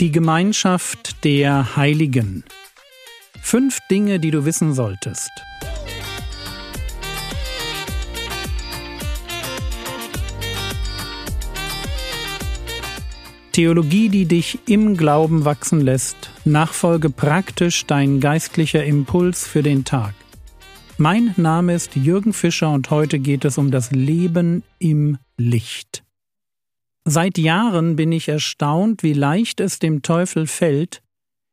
Die Gemeinschaft der Heiligen. Fünf Dinge, die du wissen solltest. Theologie, die dich im Glauben wachsen lässt, nachfolge praktisch dein geistlicher Impuls für den Tag. Mein Name ist Jürgen Fischer und heute geht es um das Leben im Licht. Seit Jahren bin ich erstaunt, wie leicht es dem Teufel fällt,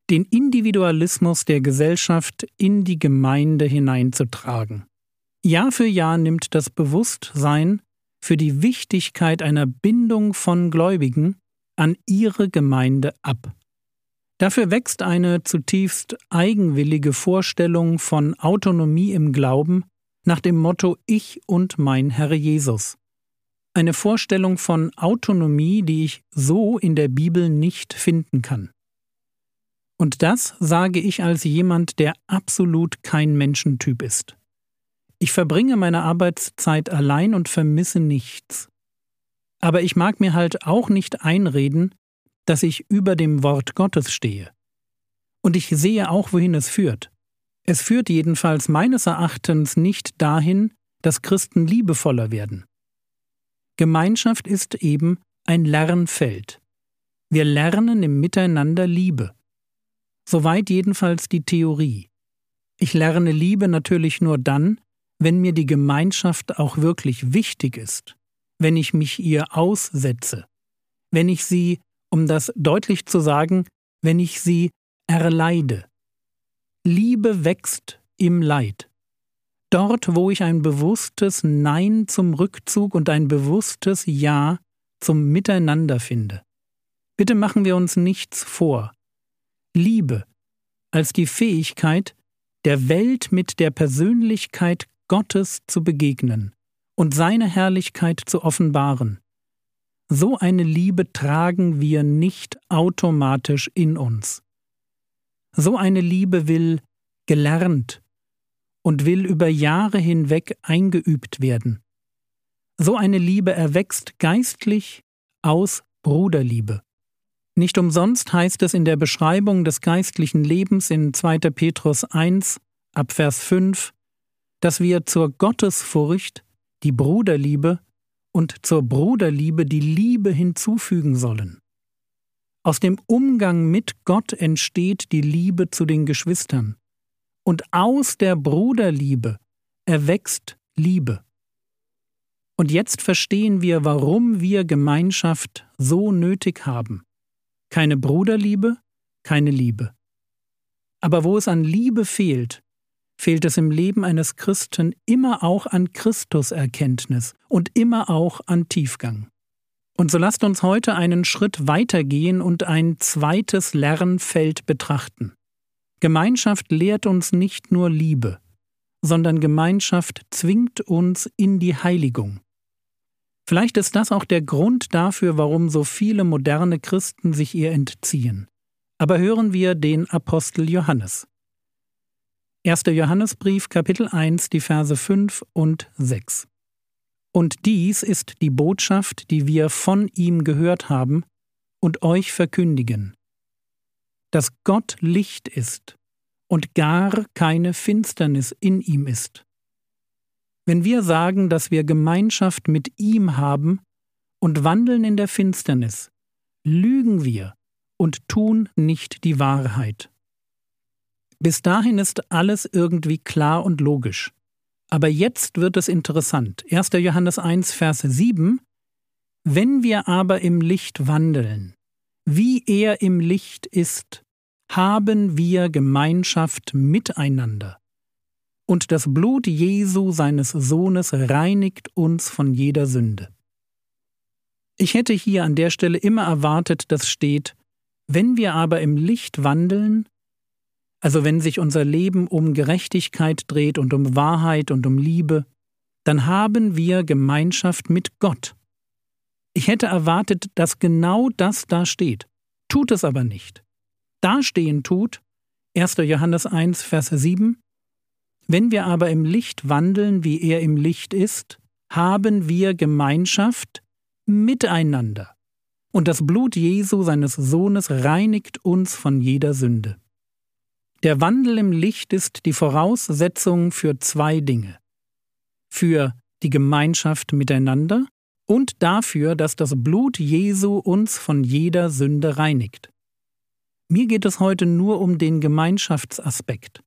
den Individualismus der Gesellschaft in die Gemeinde hineinzutragen. Jahr für Jahr nimmt das Bewusstsein für die Wichtigkeit einer Bindung von Gläubigen an ihre Gemeinde ab. Dafür wächst eine zutiefst eigenwillige Vorstellung von Autonomie im Glauben nach dem Motto Ich und mein Herr Jesus. Eine Vorstellung von Autonomie, die ich so in der Bibel nicht finden kann. Und das sage ich als jemand, der absolut kein Menschentyp ist. Ich verbringe meine Arbeitszeit allein und vermisse nichts. Aber ich mag mir halt auch nicht einreden, dass ich über dem Wort Gottes stehe. Und ich sehe auch, wohin es führt. Es führt jedenfalls meines Erachtens nicht dahin, dass Christen liebevoller werden. Gemeinschaft ist eben ein Lernfeld. Wir lernen im Miteinander Liebe. Soweit jedenfalls die Theorie. Ich lerne Liebe natürlich nur dann, wenn mir die Gemeinschaft auch wirklich wichtig ist, wenn ich mich ihr aussetze, wenn ich sie um das deutlich zu sagen, wenn ich sie erleide. Liebe wächst im Leid. Dort, wo ich ein bewusstes Nein zum Rückzug und ein bewusstes Ja zum Miteinander finde. Bitte machen wir uns nichts vor. Liebe als die Fähigkeit, der Welt mit der Persönlichkeit Gottes zu begegnen und seine Herrlichkeit zu offenbaren, so eine Liebe tragen wir nicht automatisch in uns. So eine Liebe will gelernt und will über Jahre hinweg eingeübt werden. So eine Liebe erwächst geistlich aus Bruderliebe. Nicht umsonst heißt es in der Beschreibung des geistlichen Lebens in 2. Petrus 1 ab Vers 5, dass wir zur Gottesfurcht die Bruderliebe und zur Bruderliebe die Liebe hinzufügen sollen. Aus dem Umgang mit Gott entsteht die Liebe zu den Geschwistern, und aus der Bruderliebe erwächst Liebe. Und jetzt verstehen wir, warum wir Gemeinschaft so nötig haben. Keine Bruderliebe, keine Liebe. Aber wo es an Liebe fehlt, fehlt es im Leben eines Christen immer auch an Christuserkenntnis und immer auch an Tiefgang. Und so lasst uns heute einen Schritt weitergehen und ein zweites Lernfeld betrachten. Gemeinschaft lehrt uns nicht nur Liebe, sondern Gemeinschaft zwingt uns in die Heiligung. Vielleicht ist das auch der Grund dafür, warum so viele moderne Christen sich ihr entziehen. Aber hören wir den Apostel Johannes. 1. Johannesbrief Kapitel 1 die Verse 5 und 6. Und dies ist die Botschaft, die wir von ihm gehört haben und euch verkündigen, dass Gott Licht ist und gar keine Finsternis in ihm ist. Wenn wir sagen, dass wir Gemeinschaft mit ihm haben und wandeln in der Finsternis, lügen wir und tun nicht die Wahrheit. Bis dahin ist alles irgendwie klar und logisch. Aber jetzt wird es interessant. 1. Johannes 1, Vers 7. Wenn wir aber im Licht wandeln, wie er im Licht ist, haben wir Gemeinschaft miteinander. Und das Blut Jesu seines Sohnes reinigt uns von jeder Sünde. Ich hätte hier an der Stelle immer erwartet, dass steht, wenn wir aber im Licht wandeln, also wenn sich unser Leben um Gerechtigkeit dreht und um Wahrheit und um Liebe, dann haben wir Gemeinschaft mit Gott. Ich hätte erwartet, dass genau das da steht, tut es aber nicht. Da stehen tut 1. Johannes 1, Vers 7 Wenn wir aber im Licht wandeln, wie er im Licht ist, haben wir Gemeinschaft miteinander. Und das Blut Jesu, seines Sohnes, reinigt uns von jeder Sünde. Der Wandel im Licht ist die Voraussetzung für zwei Dinge. Für die Gemeinschaft miteinander und dafür, dass das Blut Jesu uns von jeder Sünde reinigt. Mir geht es heute nur um den Gemeinschaftsaspekt.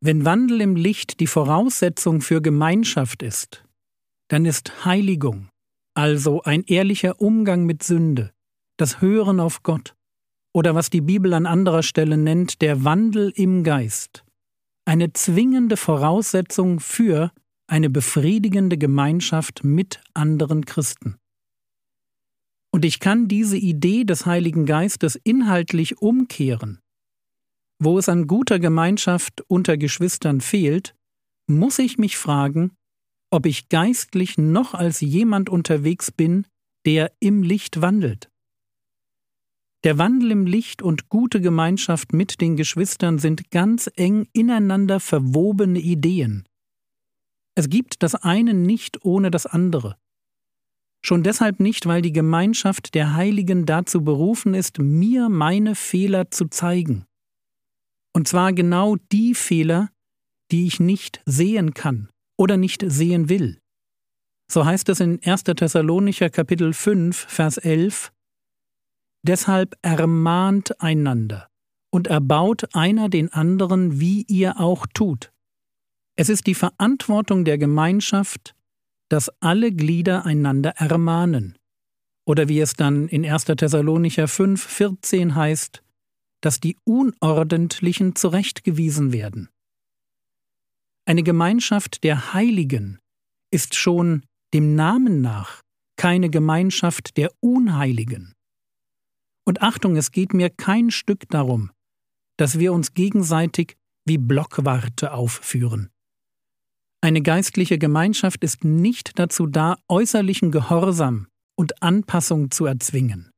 Wenn Wandel im Licht die Voraussetzung für Gemeinschaft ist, dann ist Heiligung, also ein ehrlicher Umgang mit Sünde, das Hören auf Gott oder was die Bibel an anderer Stelle nennt, der Wandel im Geist, eine zwingende Voraussetzung für eine befriedigende Gemeinschaft mit anderen Christen. Und ich kann diese Idee des Heiligen Geistes inhaltlich umkehren. Wo es an guter Gemeinschaft unter Geschwistern fehlt, muss ich mich fragen, ob ich geistlich noch als jemand unterwegs bin, der im Licht wandelt. Der Wandel im Licht und gute Gemeinschaft mit den Geschwistern sind ganz eng ineinander verwobene Ideen. Es gibt das eine nicht ohne das andere. Schon deshalb nicht, weil die Gemeinschaft der Heiligen dazu berufen ist, mir meine Fehler zu zeigen. Und zwar genau die Fehler, die ich nicht sehen kann oder nicht sehen will. So heißt es in 1. Thessalonicher Kapitel 5, Vers 11 Deshalb ermahnt einander und erbaut einer den anderen, wie ihr auch tut. Es ist die Verantwortung der Gemeinschaft, dass alle Glieder einander ermahnen. Oder wie es dann in 1. Thessalonicher 5, 14 heißt, dass die Unordentlichen zurechtgewiesen werden. Eine Gemeinschaft der Heiligen ist schon dem Namen nach keine Gemeinschaft der Unheiligen. Und Achtung, es geht mir kein Stück darum, dass wir uns gegenseitig wie Blockwarte aufführen. Eine geistliche Gemeinschaft ist nicht dazu da, äußerlichen Gehorsam und Anpassung zu erzwingen.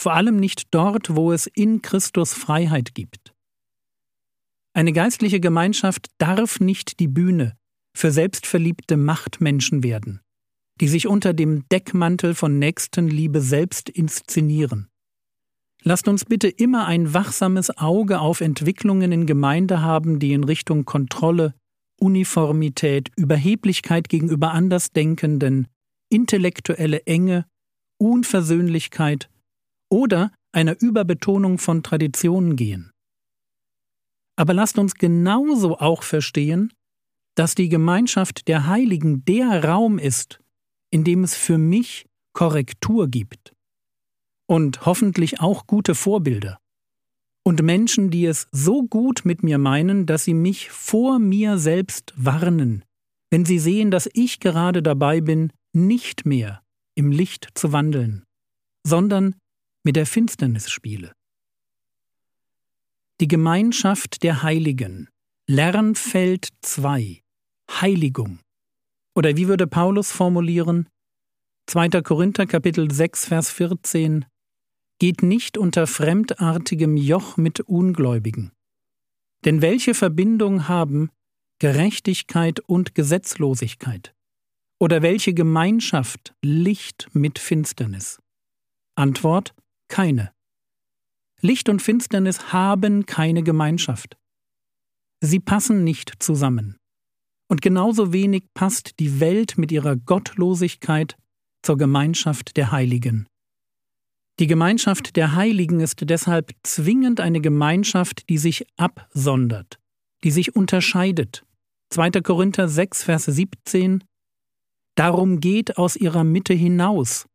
Vor allem nicht dort, wo es in Christus Freiheit gibt. Eine geistliche Gemeinschaft darf nicht die Bühne für selbstverliebte Machtmenschen werden, die sich unter dem Deckmantel von Nächstenliebe selbst inszenieren. Lasst uns bitte immer ein wachsames Auge auf Entwicklungen in Gemeinde haben, die in Richtung Kontrolle, Uniformität, Überheblichkeit gegenüber Andersdenkenden, intellektuelle Enge, Unversöhnlichkeit oder einer Überbetonung von Traditionen gehen. Aber lasst uns genauso auch verstehen, dass die Gemeinschaft der Heiligen der Raum ist, in dem es für mich Korrektur gibt und hoffentlich auch gute Vorbilder und Menschen, die es so gut mit mir meinen, dass sie mich vor mir selbst warnen, wenn sie sehen, dass ich gerade dabei bin, nicht mehr im Licht zu wandeln, sondern mit der Finsternis spiele. Die Gemeinschaft der Heiligen, Lernfeld 2, Heiligung. Oder wie würde Paulus formulieren? 2. Korinther Kapitel 6 Vers 14 geht nicht unter fremdartigem Joch mit Ungläubigen. Denn welche Verbindung haben Gerechtigkeit und Gesetzlosigkeit? Oder welche Gemeinschaft Licht mit Finsternis? Antwort keine. Licht und Finsternis haben keine Gemeinschaft. Sie passen nicht zusammen. Und genauso wenig passt die Welt mit ihrer Gottlosigkeit zur Gemeinschaft der Heiligen. Die Gemeinschaft der Heiligen ist deshalb zwingend eine Gemeinschaft, die sich absondert, die sich unterscheidet. 2. Korinther 6, Vers 17 Darum geht aus ihrer Mitte hinaus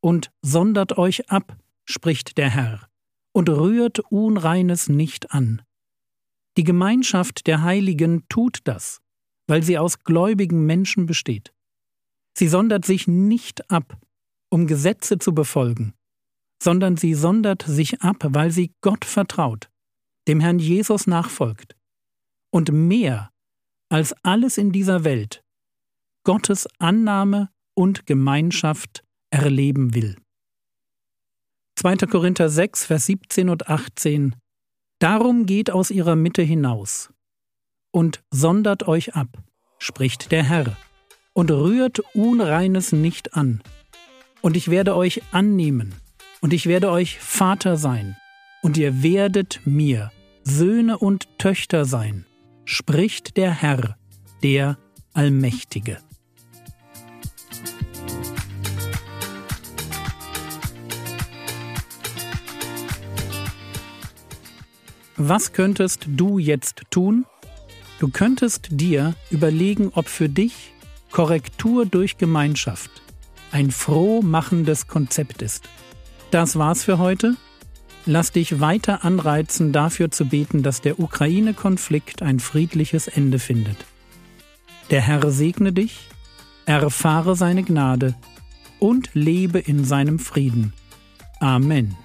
und sondert euch ab, spricht der Herr, und rührt Unreines nicht an. Die Gemeinschaft der Heiligen tut das, weil sie aus gläubigen Menschen besteht. Sie sondert sich nicht ab, um Gesetze zu befolgen, sondern sie sondert sich ab, weil sie Gott vertraut, dem Herrn Jesus nachfolgt und mehr als alles in dieser Welt Gottes Annahme und Gemeinschaft erleben will. 2. Korinther 6, Vers 17 und 18 Darum geht aus ihrer Mitte hinaus und sondert euch ab, spricht der Herr, und rührt Unreines nicht an, und ich werde euch annehmen und ich werde euch Vater sein, und ihr werdet mir Söhne und Töchter sein, spricht der Herr, der Allmächtige. Was könntest du jetzt tun? Du könntest dir überlegen, ob für dich Korrektur durch Gemeinschaft ein frohmachendes Konzept ist. Das war's für heute. Lass dich weiter anreizen, dafür zu beten, dass der Ukraine-Konflikt ein friedliches Ende findet. Der Herr segne dich, erfahre seine Gnade und lebe in seinem Frieden. Amen.